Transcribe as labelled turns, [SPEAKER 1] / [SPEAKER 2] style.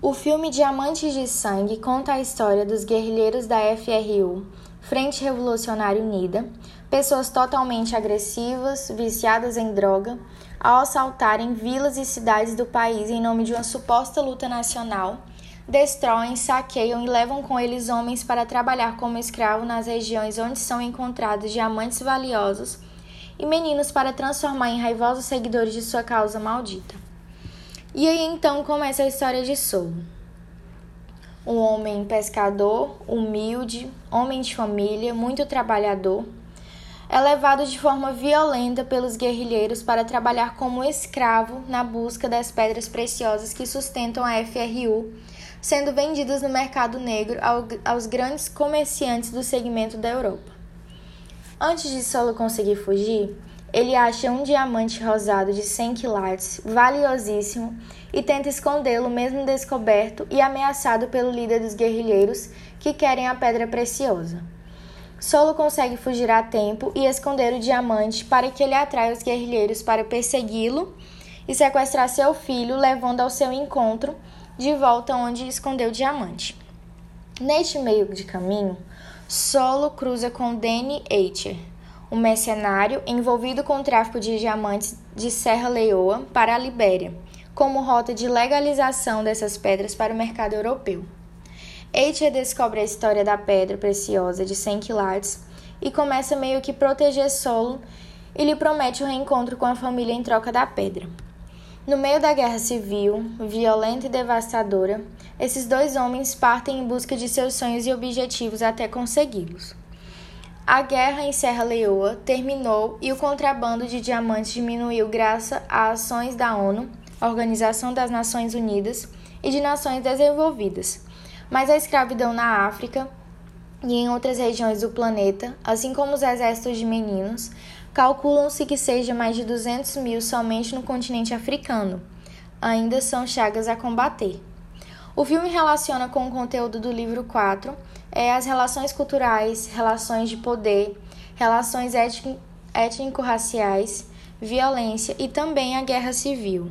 [SPEAKER 1] O filme Diamantes de Sangue conta a história dos guerrilheiros da FRU, Frente Revolucionária Unida, pessoas totalmente agressivas, viciadas em droga, ao assaltarem vilas e cidades do país em nome de uma suposta luta nacional, destroem, saqueiam e levam com eles homens para trabalhar como escravo nas regiões onde são encontrados diamantes valiosos e meninos para transformar em raivosos seguidores de sua causa maldita. E aí então começa a história de Solo. Um homem pescador, humilde, homem de família, muito trabalhador, é levado de forma violenta pelos guerrilheiros para trabalhar como escravo na busca das pedras preciosas que sustentam a FRU, sendo vendidas no mercado negro aos grandes comerciantes do segmento da Europa. Antes de Solo conseguir fugir, ele acha um diamante rosado de 100 quilates, valiosíssimo, e tenta escondê-lo mesmo descoberto e ameaçado pelo líder dos guerrilheiros que querem a pedra preciosa. Solo consegue fugir a tempo e esconder o diamante para que ele atraia os guerrilheiros para persegui-lo e sequestrar seu filho, levando ao seu encontro de volta onde escondeu o diamante. Neste meio de caminho, Solo cruza com Danny Eicher, um mercenário envolvido com o tráfico de diamantes de Serra Leoa para a Libéria, como rota de legalização dessas pedras para o mercado europeu. Eicher descobre a história da pedra preciosa de 100 quilates e começa meio que proteger Solo e lhe promete o um reencontro com a família em troca da pedra. No meio da guerra civil, violenta e devastadora, esses dois homens partem em busca de seus sonhos e objetivos até consegui-los. A guerra em Serra Leoa terminou e o contrabando de diamantes diminuiu graças a ações da ONU, Organização das Nações Unidas e de nações desenvolvidas, mas a escravidão na África e em outras regiões do planeta, assim como os exércitos de meninos, calculam-se que seja mais de 200 mil somente no continente africano. Ainda são chagas a combater. O filme relaciona com o conteúdo do livro 4 é, as relações culturais, relações de poder, relações étnico-raciais, violência e também a guerra civil.